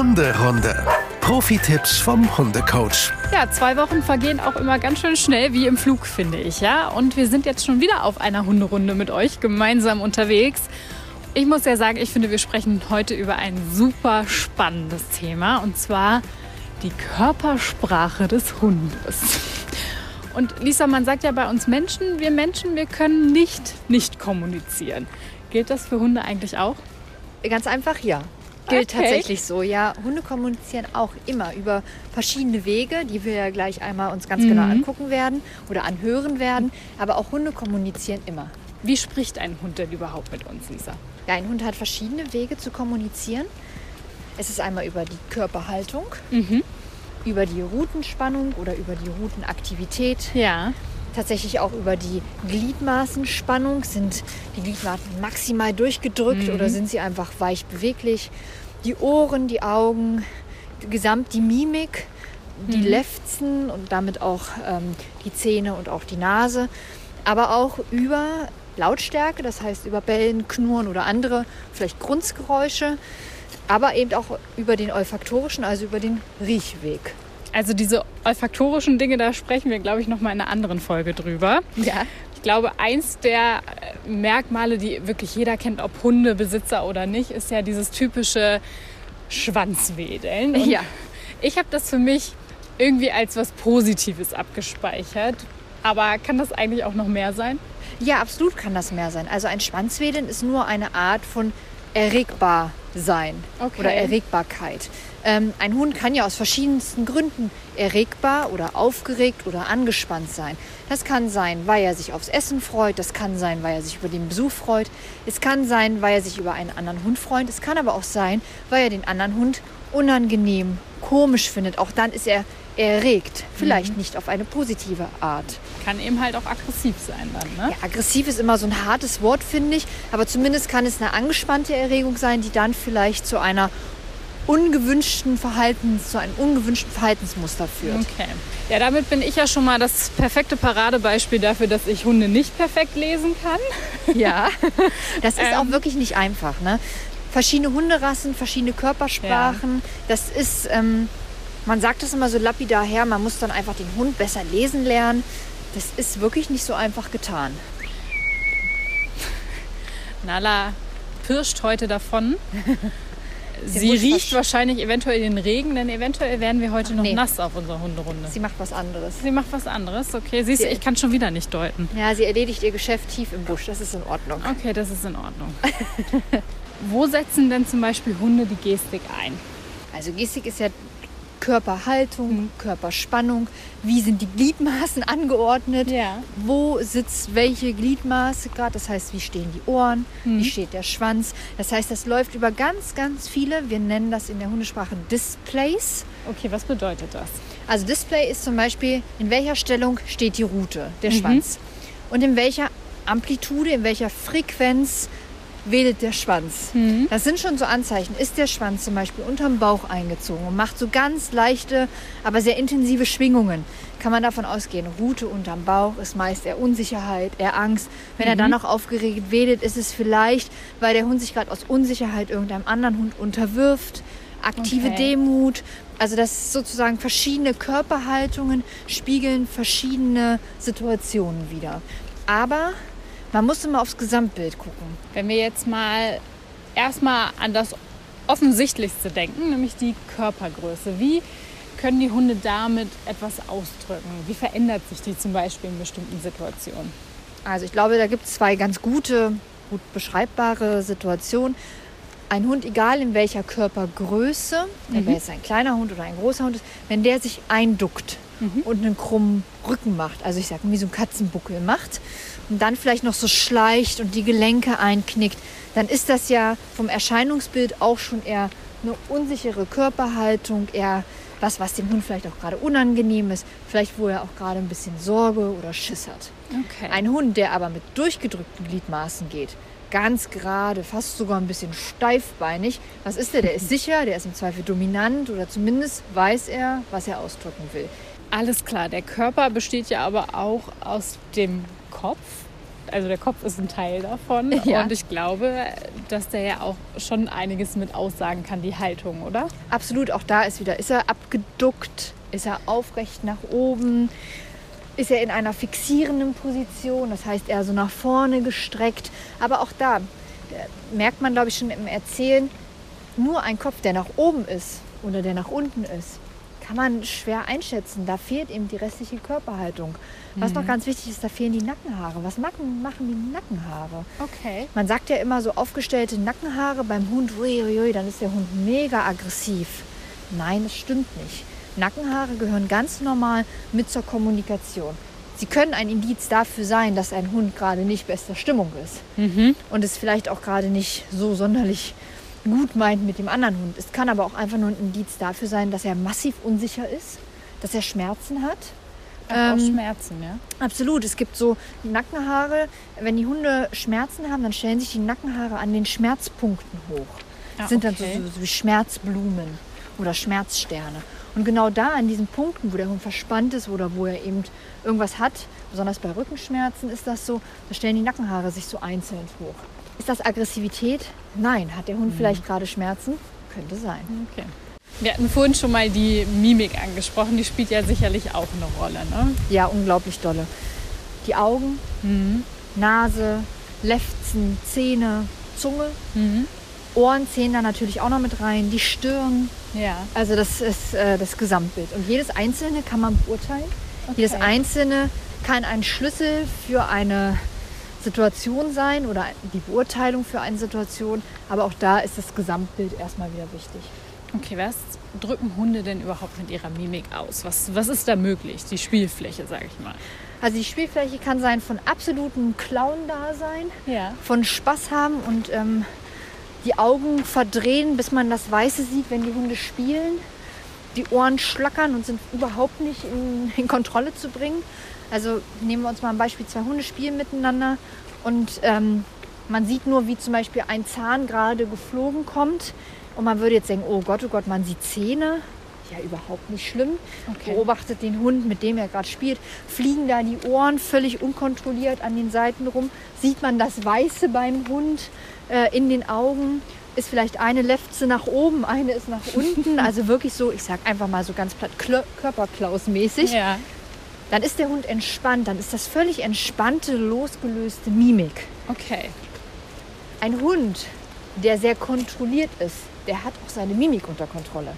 Hunderunde. Profi-Tipps vom Hundecoach. Ja, zwei Wochen vergehen auch immer ganz schön schnell, wie im Flug, finde ich. Ja? Und wir sind jetzt schon wieder auf einer Hunderunde mit euch gemeinsam unterwegs. Ich muss ja sagen, ich finde, wir sprechen heute über ein super spannendes Thema. Und zwar die Körpersprache des Hundes. Und Lisa, man sagt ja bei uns Menschen, wir Menschen, wir können nicht nicht kommunizieren. Gilt das für Hunde eigentlich auch? Ganz einfach ja. Gilt Okay. tatsächlich so, ja. Hunde kommunizieren auch immer über verschiedene Wege, die wir ja gleich einmal uns ganz genau angucken werden oder anhören werden. Aber auch Hunde kommunizieren immer. Wie spricht ein Hund denn überhaupt mit uns, Lisa? Ja, ein Hund hat verschiedene Wege zu kommunizieren. Es ist einmal über die Körperhaltung, über die Rutenspannung oder über die Rutenaktivität. Ja. Tatsächlich auch über die Gliedmaßenspannung. Sind die Gliedmaßen maximal durchgedrückt oder sind sie einfach weich beweglich? Die Ohren, die Augen, gesamt die Mimik, die Lefzen und damit auch ähm, die Zähne und auch die Nase. Aber auch über Lautstärke, das heißt über Bellen, Knurren oder andere, vielleicht Grunzgeräusche. Aber eben auch über den olfaktorischen, also über den Riechweg. Also diese olfaktorischen Dinge, da sprechen wir, glaube ich, noch mal in einer anderen Folge drüber. Ja. Ich glaube, eins der äh, Merkmale, die wirklich jeder kennt, ob Hundebesitzer oder nicht, ist ja dieses typische Schwanzwedeln. Und Ja. Ich habe das für mich irgendwie als was Positives abgespeichert. Aber kann das eigentlich auch noch mehr sein? Ja, absolut kann das mehr sein. Also ein Schwanzwedeln ist nur eine Art von erregbar sein Okay. oder Erregbarkeit. Ähm, ein Hund kann ja aus verschiedensten Gründen erregbar oder aufgeregt oder angespannt sein. Das kann sein, weil er sich aufs Essen freut. Das kann sein, weil er sich über den Besuch freut. Es kann sein, weil er sich über einen anderen Hund freut. Es kann aber auch sein, weil er den anderen Hund unangenehm, komisch findet. Auch dann ist er erregt. Vielleicht nicht auf eine positive Art. Kann eben halt auch aggressiv sein dann, ne? Ja, aggressiv ist immer so ein hartes Wort, finde ich. Aber zumindest kann es eine angespannte Erregung sein, die dann vielleicht zu einer ungewünschten Verhaltens, zu einem ungewünschten Verhaltensmuster führt. Okay. Ja, damit bin ich ja schon mal das perfekte Paradebeispiel dafür, dass ich Hunde nicht perfekt lesen kann. Ja, das ist auch Ähm. wirklich nicht einfach. Ne? Verschiedene Hunderassen, verschiedene Körpersprachen. Das ist, ähm, man sagt das immer so lapidar her, man muss dann einfach den Hund besser lesen lernen. Das ist wirklich nicht so einfach getan. Nala pirscht heute davon. Sie riecht wahrscheinlich eventuell den Regen, denn eventuell werden wir heute noch nee. nass auf unserer Hunderunde. Sie macht was anderes. Sie macht was anderes, okay. Siehst du, ich kann schon wieder nicht deuten. Ja, sie erledigt ihr Geschäft tief im Busch. Das ist in Ordnung. Okay, das ist in Ordnung. Wo setzen denn zum Beispiel Hunde die Gestik ein? Also Gestik ist ja Körperhaltung, Körperspannung. Wie sind die Gliedmaßen angeordnet? Ja. Wo sitzt welche Gliedmaße gerade? Das heißt, wie stehen die Ohren? Wie steht der Schwanz? Das heißt, das läuft über ganz, ganz viele. Wir nennen das in der Hundesprache Displays. Okay, was bedeutet das? Also Display ist zum Beispiel, in welcher Stellung steht die Rute, der Schwanz. Und in welcher Amplitude, in welcher Frequenz wedelt der Schwanz. Das sind schon so Anzeichen. Ist der Schwanz zum Beispiel unterm Bauch eingezogen und macht so ganz leichte, aber sehr intensive Schwingungen, kann man davon ausgehen, Rute unterm Bauch ist meist eher Unsicherheit, eher Angst. Wenn er dann noch aufgeregt wedelt, ist es vielleicht, weil der Hund sich gerade aus Unsicherheit irgendeinem anderen Hund unterwirft. Aktive Okay. Demut, also das ist sozusagen verschiedene Körperhaltungen spiegeln verschiedene Situationen wieder. Aber man muss immer aufs Gesamtbild gucken. Wenn wir jetzt mal erstmal an das Offensichtlichste denken, nämlich die Körpergröße. Wie können die Hunde damit etwas ausdrücken? Wie verändert sich die zum Beispiel in bestimmten Situationen? Also ich glaube, da gibt es zwei ganz gute, gut beschreibbare Situationen. Ein Hund, egal in welcher Körpergröße, ob er jetzt ein kleiner Hund oder ein großer Hund ist, wenn der sich einduckt und einen krummen Rücken macht, also ich sage wie so einen Katzenbuckel macht und dann vielleicht noch so schleicht und die Gelenke einknickt, dann ist das ja vom Erscheinungsbild auch schon eher eine unsichere Körperhaltung, eher was, was dem Hund vielleicht auch gerade unangenehm ist, vielleicht wo er auch gerade ein bisschen Sorge oder Schiss hat. Okay. Ein Hund, der aber mit durchgedrückten Gliedmaßen geht, ganz gerade, fast sogar ein bisschen steifbeinig, was ist der? Der ist sicher, der ist im Zweifel dominant oder zumindest weiß er, was er ausdrücken will. Alles klar, der Körper besteht ja aber auch aus dem Kopf. also der Kopf ist ein Teil davon. Ja. Und ich glaube, dass der ja auch schon einiges mit aussagen kann, die Haltung, oder? Absolut, auch da ist wieder, ist er abgeduckt, ist er aufrecht nach oben, ist er in einer fixierenden Position, das heißt eher so nach vorne gestreckt. Aber auch da merkt man, glaube ich, schon im Erzählen, nur ein Kopf, der nach oben ist oder der nach unten ist, kann man schwer einschätzen. Da fehlt eben die restliche Körperhaltung. Was noch ganz wichtig ist, da fehlen die Nackenhaare. Was machen, machen die Nackenhaare? Okay. Man sagt ja immer so aufgestellte Nackenhaare beim Hund, uiuiui, dann ist der Hund mega aggressiv. Nein, das stimmt nicht. Nackenhaare gehören ganz normal mit zur Kommunikation. Sie können ein Indiz dafür sein, dass ein Hund gerade nicht bester Stimmung ist und es vielleicht auch gerade nicht so sonderlich gut meint mit dem anderen Hund. Es kann aber auch einfach nur ein Indiz dafür sein, dass er massiv unsicher ist, dass er Schmerzen hat Auch Ähm, Schmerzen, ja? Absolut. Es gibt so Nackenhaare. Wenn die Hunde Schmerzen haben, dann stellen sich die Nackenhaare an den Schmerzpunkten hoch. Ah, sind dann so, okay. so, so wie Schmerzblumen oder Schmerzsterne. Und genau da an diesen Punkten, wo der Hund verspannt ist oder wo er eben irgendwas hat, besonders bei Rückenschmerzen ist das so, da stellen die Nackenhaare sich so einzeln hoch. Ist das Aggressivität? Nein. Hat der Mhm. Hund vielleicht gerade Schmerzen? Könnte sein. Okay. Wir hatten vorhin schon mal die Mimik angesprochen, die spielt ja sicherlich auch eine Rolle, ne? Ja, unglaublich dolle. Die Augen, Mhm. Nase, Lefzen, Zähne, Zunge, Ohren zählen da natürlich auch noch mit rein, die Stirn. Ja. Also das ist äh, das Gesamtbild. Und jedes Einzelne kann man beurteilen. Jedes Einzelne kann ein Schlüssel für eine Situation sein oder die Beurteilung für eine Situation. Aber auch da ist das Gesamtbild erstmal wieder wichtig. Okay, was drücken Hunde denn überhaupt mit ihrer Mimik aus? Was, was ist da möglich? Die Spielfläche, sage ich mal. Also die Spielfläche kann sein von absolutem Clown-Dasein, Ja. von Spaß haben und ähm, die Augen verdrehen, bis man das Weiße sieht, wenn die Hunde spielen. Die Ohren schlackern und sind überhaupt nicht in, in Kontrolle zu bringen. Also nehmen wir uns mal ein Beispiel, zwei Hunde spielen miteinander und ähm, man sieht nur, wie zum Beispiel ein Zahn gerade geflogen kommt und man würde jetzt denken, oh Gott, oh Gott, man sieht Zähne. Ja, überhaupt nicht schlimm. Okay. Beobachtet den Hund, mit dem er gerade spielt. Fliegen da die Ohren völlig unkontrolliert an den Seiten rum. Sieht man das Weiße beim Hund äh, in den Augen. Ist vielleicht eine Lefze nach oben, eine ist nach unten. Also wirklich so, ich sag einfach mal so ganz platt, Körperklaus-mäßig. Ja. Dann ist der Hund entspannt. Dann ist das völlig entspannte, losgelöste Mimik. Okay. Ein Hund, der sehr kontrolliert ist, der hat auch seine Mimik unter Kontrolle.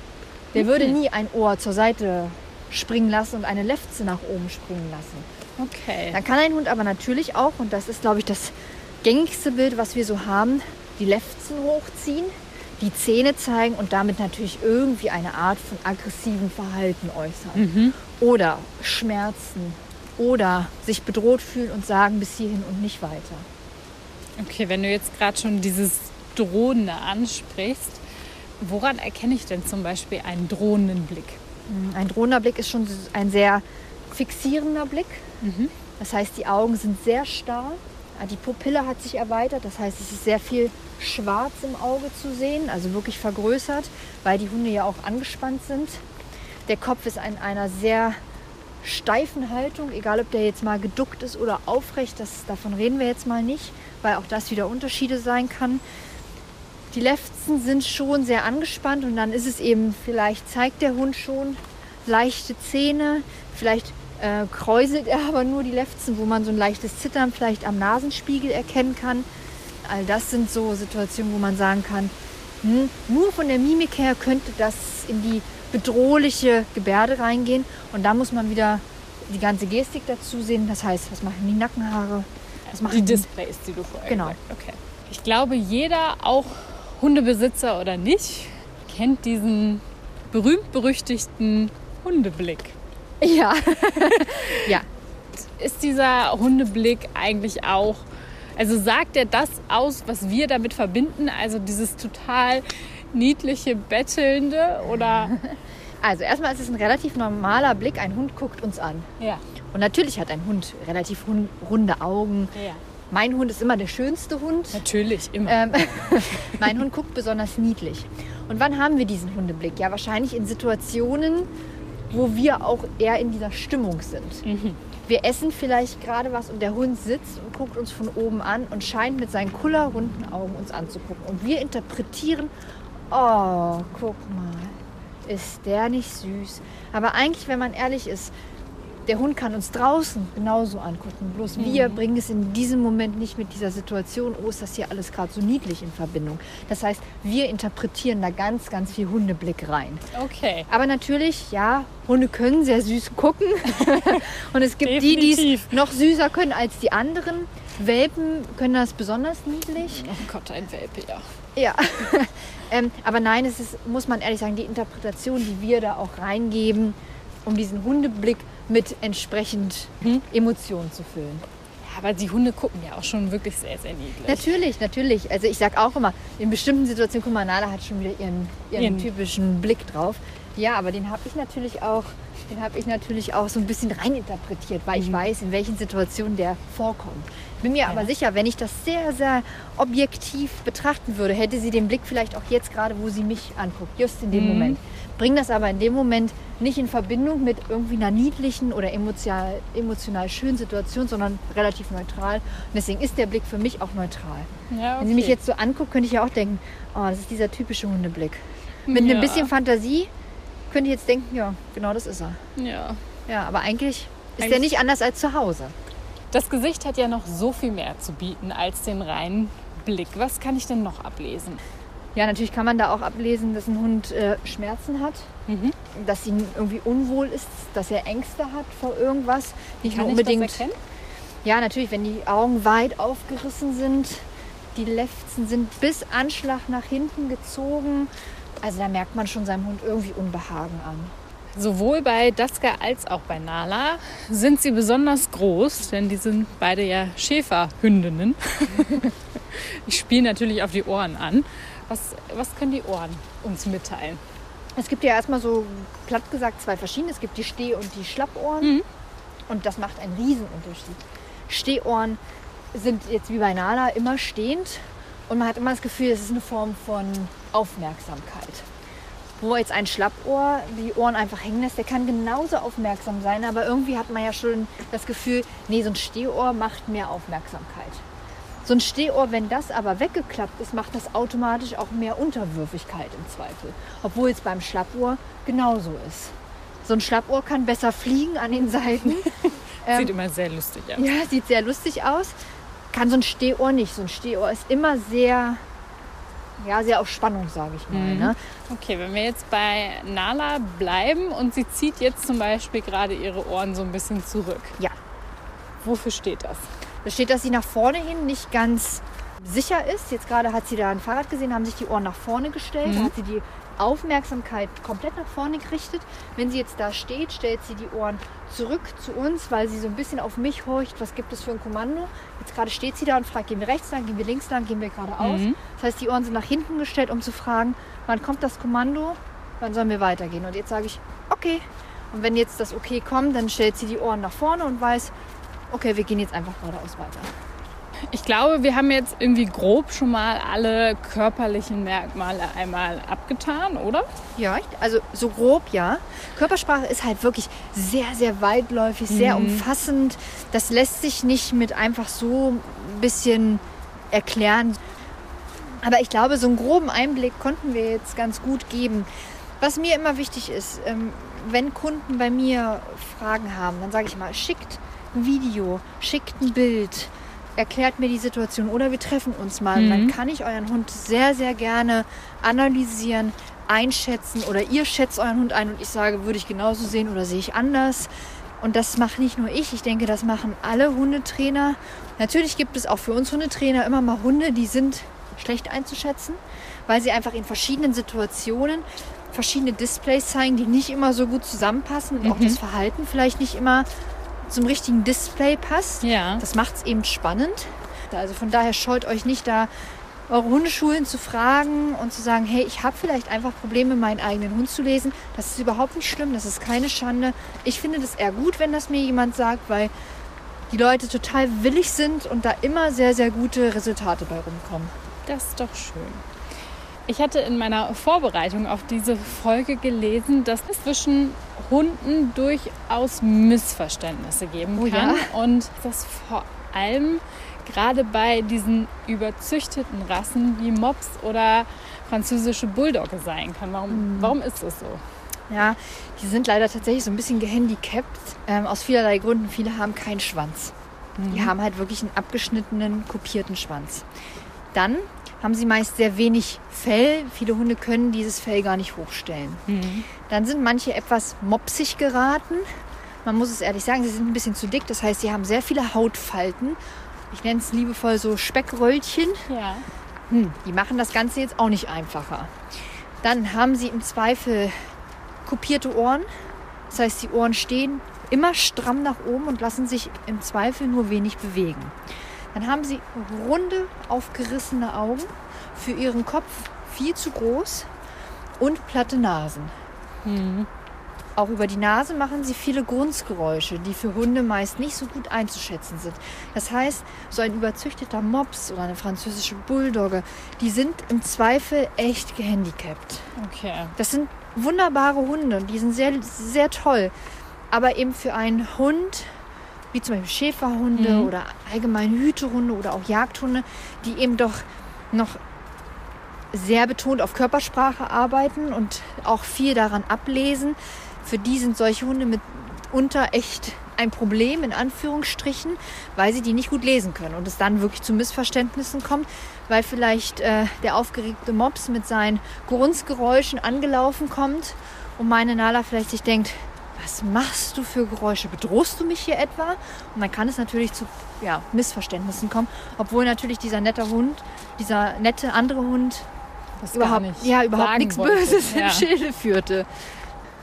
Der würde nie ein Ohr zur Seite springen lassen und eine Lefze nach oben springen lassen. Okay. Dann kann ein Hund aber natürlich auch, und das ist, glaube ich, das gängigste Bild, was wir so haben, die Lefzen hochziehen, die Zähne zeigen und damit natürlich irgendwie eine Art von aggressivem Verhalten äußern. Oder Schmerzen. Oder sich bedroht fühlen und sagen bis hierhin und nicht weiter. Okay, wenn du jetzt gerade schon dieses Drohende ansprichst, woran erkenne ich denn zum Beispiel einen drohenden Blick? Ein drohender Blick ist schon ein sehr fixierender Blick. Das heißt, die Augen sind sehr starr. Die Pupille hat sich erweitert. Das heißt, es ist sehr viel Schwarz im Auge zu sehen, also wirklich vergrößert, weil die Hunde ja auch angespannt sind. Der Kopf ist in einer sehr steifen Haltung, egal ob der jetzt mal geduckt ist oder aufrecht. Das, davon reden wir jetzt mal nicht, weil auch das wieder Unterschiede sein kann. Die Lefzen sind schon sehr angespannt und dann ist es eben, vielleicht zeigt der Hund schon leichte Zähne, vielleicht äh, kräuselt er aber nur die Lefzen, wo man so ein leichtes Zittern vielleicht am Nasenspiegel erkennen kann. All das sind so Situationen, wo man sagen kann, hm, nur von der Mimik her könnte das in die bedrohliche Gebärde reingehen und da muss man wieder die ganze Gestik dazu sehen. Das heißt, was machen die Nackenhaare? Was machen Die Displays, die du vorher Genau. gesagt hast. Okay. Ich glaube, jeder, auch Hundebesitzer oder nicht, kennt diesen berühmt-berüchtigten Hundeblick. Ja. ja. Ist dieser Hundeblick eigentlich auch, also sagt er das aus, was wir damit verbinden? Also dieses total niedliche, bettelnde oder? Also erstmal ist es ein relativ normaler Blick. Ein Hund guckt uns an. Ja. Und natürlich hat ein Hund relativ runde Augen. ja. Mein Hund ist immer der schönste Hund. Natürlich, immer. Ähm, mein Hund guckt besonders niedlich. Und wann haben wir diesen Hundeblick? Ja, wahrscheinlich in Situationen, wo wir auch eher in dieser Stimmung sind. Wir essen vielleicht gerade was und der Hund sitzt und guckt uns von oben an und scheint mit seinen kullerrunden Augen uns anzugucken. Und wir interpretieren, oh, guck mal, ist der nicht süß. Aber eigentlich, wenn man ehrlich ist, der Hund kann uns draußen genauso angucken. Bloß wir bringen es in diesem Moment nicht mit dieser Situation, oh, ist das hier alles gerade so niedlich in Verbindung. Das heißt, wir interpretieren da ganz, ganz viel Hundeblick rein. Okay. Aber natürlich, ja, Hunde können sehr süß gucken. Und es gibt die, die es noch süßer können als die anderen. Welpen können das besonders niedlich. Oh Gott, ein Welpe, ja. Ja. ähm, aber nein, es ist, muss man ehrlich sagen, die Interpretation, die wir da auch reingeben, um diesen Hundeblick mit entsprechend Emotionen zu füllen. Ja, aber die Hunde gucken ja auch schon wirklich sehr, sehr niedlich. Natürlich, natürlich. Also ich sage auch immer, in bestimmten Situationen, guck mal, Nala hat schon wieder ihren, ihren Ihren- typischen Blick drauf. Ja, aber den habe ich natürlich auch, den habe ich natürlich auch so ein bisschen reininterpretiert, weil ich weiß, in welchen Situationen der vorkommt. Bin mir aber sicher, wenn ich das sehr, sehr objektiv betrachten würde, hätte sie den Blick vielleicht auch jetzt gerade, wo sie mich anguckt, just in dem Moment. Bring das aber in dem Moment nicht in Verbindung mit irgendwie einer niedlichen oder emotional, emotional schönen Situation, sondern relativ neutral. Und deswegen ist der Blick für mich auch neutral. Ja, Wenn sie mich okay. jetzt so anguckt, könnte ich ja auch denken, oh, das ist dieser typische Hundeblick. Mit Ja. ein bisschen Fantasie könnte jetzt denken, ja, genau das ist er. Ja. Ja, aber eigentlich ist Eigentlich- er nicht anders als zu Hause. Das Gesicht hat ja noch so viel mehr zu bieten als den reinen Blick. Was kann ich denn noch ablesen? Ja, natürlich kann man da auch ablesen, dass ein Hund äh, Schmerzen hat, Mhm. dass ihm irgendwie unwohl ist, dass er Ängste hat vor irgendwas. Nicht Kann nur ich unbedingt. das erkennen? Ja, natürlich, wenn die Augen weit aufgerissen sind, die Lefzen sind bis Anschlag nach hinten gezogen. Also da merkt man schon seinem Hund irgendwie Unbehagen an. Sowohl bei Daska als auch bei Nala sind sie besonders groß, denn die sind beide ja Schäferhündinnen. ich spiele natürlich auf die Ohren an. Was, was können die Ohren uns mitteilen? Es gibt ja erstmal so platt gesagt zwei verschiedene. Es gibt die Steh- und die Schlappohren. Und das macht einen Riesenunterschied. Stehohren sind jetzt wie bei Nala immer stehend. Und man hat immer das Gefühl, es ist eine Form von Aufmerksamkeit. Wo jetzt ein Schlappohr die Ohren einfach hängen lässt, der kann genauso aufmerksam sein. Aber irgendwie hat man ja schon das Gefühl, nee, so ein Stehohr macht mehr Aufmerksamkeit. So ein Stehohr, wenn das aber weggeklappt ist, macht das automatisch auch mehr Unterwürfigkeit im Zweifel. Obwohl es beim Schlappohr genauso ist. So ein Schlappohr kann besser fliegen an den Seiten. Sieht immer sehr lustig aus. Ja, sieht sehr lustig aus. Kann so ein Stehohr nicht. So ein Stehohr ist immer sehr, ja, sehr auf Spannung, sage ich mal. Ne? Okay, wenn wir jetzt bei Nala bleiben und sie zieht jetzt zum Beispiel gerade ihre Ohren so ein bisschen zurück. Ja. Wofür steht das? Da steht, dass sie nach vorne hin nicht ganz sicher ist. Jetzt gerade hat sie da ein Fahrrad gesehen, haben sich die Ohren nach vorne gestellt. Da hat sie die Aufmerksamkeit komplett nach vorne gerichtet. Wenn sie jetzt da steht, stellt sie die Ohren zurück zu uns, weil sie so ein bisschen auf mich horcht, was gibt es für ein Kommando. Jetzt gerade steht sie da und fragt, gehen wir rechts lang, gehen wir links lang, gehen wir geradeaus. Das heißt, die Ohren sind nach hinten gestellt, um zu fragen, wann kommt das Kommando, wann sollen wir weitergehen. Und jetzt sage ich, okay. Und wenn jetzt das Okay kommt, dann stellt sie die Ohren nach vorne und weiß, okay, wir gehen jetzt einfach geradeaus weiter. Ich glaube, wir haben jetzt irgendwie grob schon mal alle körperlichen Merkmale einmal abgetan, oder? Ja, also so grob ja. Körpersprache ist halt wirklich sehr, sehr weitläufig, sehr umfassend. Das lässt sich nicht mit einfach so ein bisschen erklären. Aber ich glaube, so einen groben Einblick konnten wir jetzt ganz gut geben. Was mir immer wichtig ist, ähm, wenn Kunden bei mir Fragen haben, dann sage ich mal, schickt ein Video, schickt ein Bild, erklärt mir die Situation oder wir treffen uns mal. Dann kann ich euren Hund sehr, sehr gerne analysieren, einschätzen oder ihr schätzt euren Hund ein und ich sage, würde ich genauso sehen oder sehe ich anders. Und das mache nicht nur ich, ich denke, das machen alle Hundetrainer. Natürlich gibt es auch für uns Hundetrainer immer mal Hunde, die sind schlecht einzuschätzen, weil sie einfach in verschiedenen Situationen verschiedene Displays zeigen, die nicht immer so gut zusammenpassen und auch das Verhalten vielleicht nicht immer zum richtigen Display passt. Ja. Das macht es eben spannend. Also von daher scheut euch nicht da eure Hundeschulen zu fragen und zu sagen, hey, ich habe vielleicht einfach Probleme, meinen eigenen Hund zu lesen. Das ist überhaupt nicht schlimm, das ist keine Schande. Ich finde das eher gut, wenn das mir jemand sagt, weil die Leute total willig sind und da immer sehr, sehr gute Resultate bei rumkommen. Das ist doch schön. Ich hatte in meiner Vorbereitung auf diese Folge gelesen, dass es zwischen Hunden durchaus Missverständnisse geben Oh kann. ja? Und das vor allem gerade bei diesen überzüchteten Rassen wie Mops oder französische Bulldogge sein kann. Warum, Mhm. warum ist das so? Ja, die sind leider tatsächlich so ein bisschen gehandicapt. Ähm, aus vielerlei Gründen. Viele haben keinen Schwanz. Die haben halt wirklich einen abgeschnittenen, kopierten Schwanz. Dann haben sie meist sehr wenig Fell. Viele Hunde können dieses Fell gar nicht hochstellen. Dann sind manche etwas mopsig geraten. Man muss es ehrlich sagen, sie sind ein bisschen zu dick. Das heißt, sie haben sehr viele Hautfalten. Ich nenne es liebevoll so Speckröllchen. Ja. Hm, die machen das Ganze jetzt auch nicht einfacher. Dann haben sie im Zweifel kopierte Ohren. Das heißt, die Ohren stehen immer stramm nach oben und lassen sich im Zweifel nur wenig bewegen. Dann haben sie runde, aufgerissene Augen, für ihren Kopf viel zu groß und platte Nasen. Auch über die Nase machen sie viele Grunzgeräusche, die für Hunde meist nicht so gut einzuschätzen sind. Das heißt, so ein überzüchteter Mops oder eine französische Bulldogge, die sind im Zweifel echt gehandicapt. Okay. Das sind wunderbare Hunde und die sind sehr, sehr toll. Aber eben für einen Hund, wie zum Beispiel Schäferhunde Mhm. oder allgemein Hütehunde oder auch Jagdhunde, die eben doch noch sehr betont auf Körpersprache arbeiten und auch viel daran ablesen. Für die sind solche Hunde mitunter echt ein Problem, in Anführungsstrichen, weil sie die nicht gut lesen können und es dann wirklich zu Missverständnissen kommt, weil vielleicht äh, der aufgeregte Mops mit seinen Grunzgeräuschen angelaufen kommt und meine Nala vielleicht sich denkt, was machst du für Geräusche? Bedrohst du mich hier etwa? Und dann kann es natürlich zu ja, Missverständnissen kommen, obwohl natürlich dieser nette Hund, dieser nette andere Hund Das überhaupt, ja, überhaupt nichts wollte. Böses Ja. im Schilde führte.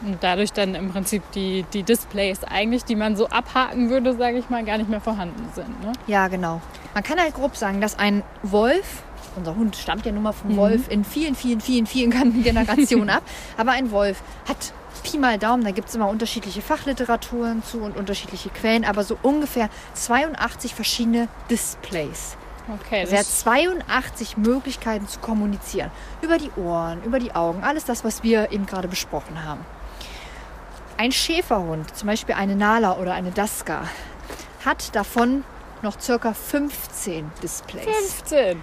Und dadurch dann im Prinzip die, die Displays eigentlich, die man so abhaken würde, sage ich mal, gar nicht mehr vorhanden sind. Ne? Ja, genau. Man kann halt grob sagen, dass ein Wolf, unser Hund stammt ja nun mal vom Mhm. Wolf in vielen, vielen, vielen, vielen Generationen ab, aber ein Wolf hat Pi mal Daumen, da gibt es immer unterschiedliche Fachliteraturen zu und unterschiedliche Quellen, aber so ungefähr 82 verschiedene Displays. Okay, Also er hat das, 82 Möglichkeiten zu kommunizieren. Über die Ohren, über die Augen, alles das, was wir eben gerade besprochen haben. Ein Schäferhund, zum Beispiel eine Nala oder eine Daska, hat davon noch circa 15 Displays. 15.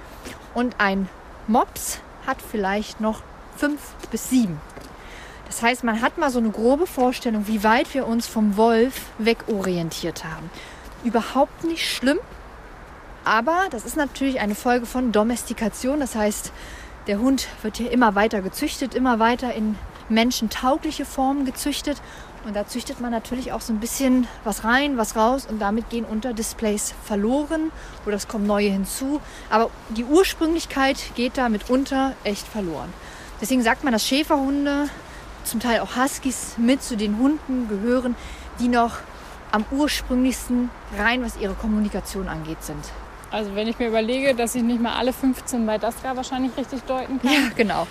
Und ein Mops hat vielleicht noch 5 bis 7. Das heißt, man hat mal so eine grobe Vorstellung, wie weit wir uns vom Wolf wegorientiert haben. Überhaupt nicht schlimm, aber das ist natürlich eine Folge von Domestikation. Das heißt, der Hund wird ja immer weiter gezüchtet, immer weiter in menschentaugliche Formen gezüchtet. Und da züchtet man natürlich auch so ein bisschen was rein, was raus und damit gehen Unterdisplays verloren oder es kommen neue hinzu. Aber die Ursprünglichkeit geht da mitunter echt verloren. Deswegen sagt man, dass Schäferhunde, zum Teil auch Huskies, mit zu den Hunden gehören, die noch am ursprünglichsten rein, was ihre Kommunikation angeht, sind. Also wenn ich mir überlege, dass ich nicht mal alle 15 bei Daska wahrscheinlich richtig deuten kann. Ja, genau.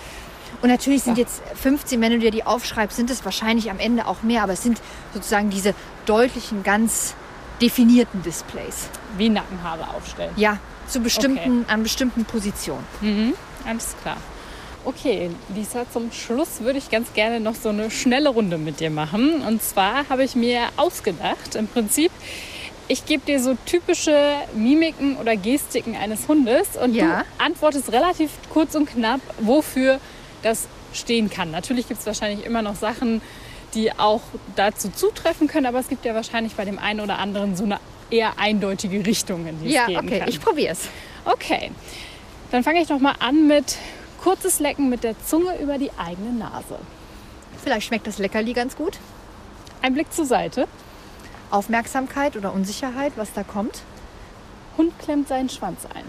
Und natürlich sind Ja. jetzt 15, wenn du dir die aufschreibst, sind es wahrscheinlich am Ende auch mehr, aber es sind sozusagen diese deutlichen, ganz definierten Displays. Wie Nackenhaare aufstellen. Ja, zu bestimmten, an bestimmten Positionen. Mhm, alles klar. Okay, Lisa, zum Schluss würde ich ganz gerne noch so eine schnelle Runde mit dir machen. Und zwar habe ich mir ausgedacht, im Prinzip, ich gebe dir so typische Mimiken oder Gestiken eines Hundes und Ja. du antwortest relativ kurz und knapp, wofür das stehen kann. Natürlich gibt es wahrscheinlich immer noch Sachen, die auch dazu zutreffen können, aber es gibt ja wahrscheinlich bei dem einen oder anderen so eine eher eindeutige Richtung, in die Ja, es gehen okay, kann. ich probiere es. Okay, dann fange ich noch mal an mit kurzes Lecken mit der Zunge über die eigene Nase. Vielleicht schmeckt das Leckerli ganz gut. Ein Blick zur Seite. Aufmerksamkeit oder Unsicherheit, was da kommt. Hund klemmt seinen Schwanz ein.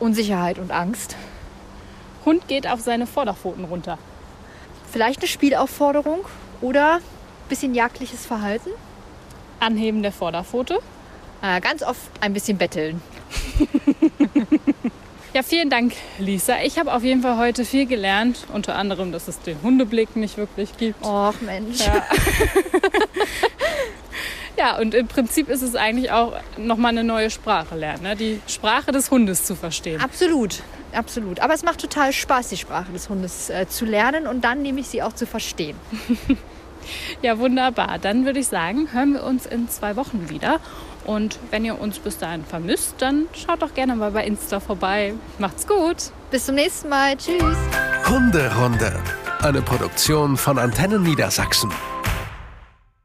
Unsicherheit und Angst. Hund geht auf seine Vorderpfoten runter. Vielleicht eine Spielaufforderung oder ein bisschen jagdliches Verhalten. Anheben der Vorderpfote. Äh, ganz oft ein bisschen betteln. Ja, vielen Dank, Lisa. Ich habe auf jeden Fall heute viel gelernt. Unter anderem, dass es den Hundeblick nicht wirklich gibt. Och Mensch. Ja. ja, und im Prinzip ist es eigentlich auch nochmal eine neue Sprache lernen. Ne? Die Sprache des Hundes zu verstehen. Absolut. absolut. Aber es macht total Spaß, die Sprache des Hundes äh, zu lernen und dann nehme ich sie auch zu verstehen. Ja, wunderbar. Dann würde ich sagen, hören wir uns in zwei Wochen wieder. Und wenn ihr uns bis dahin vermisst, dann schaut doch gerne mal bei Insta vorbei. Macht's gut. Bis zum nächsten Mal. Tschüss. Hunderunde. Eine Produktion von Antennen Niedersachsen.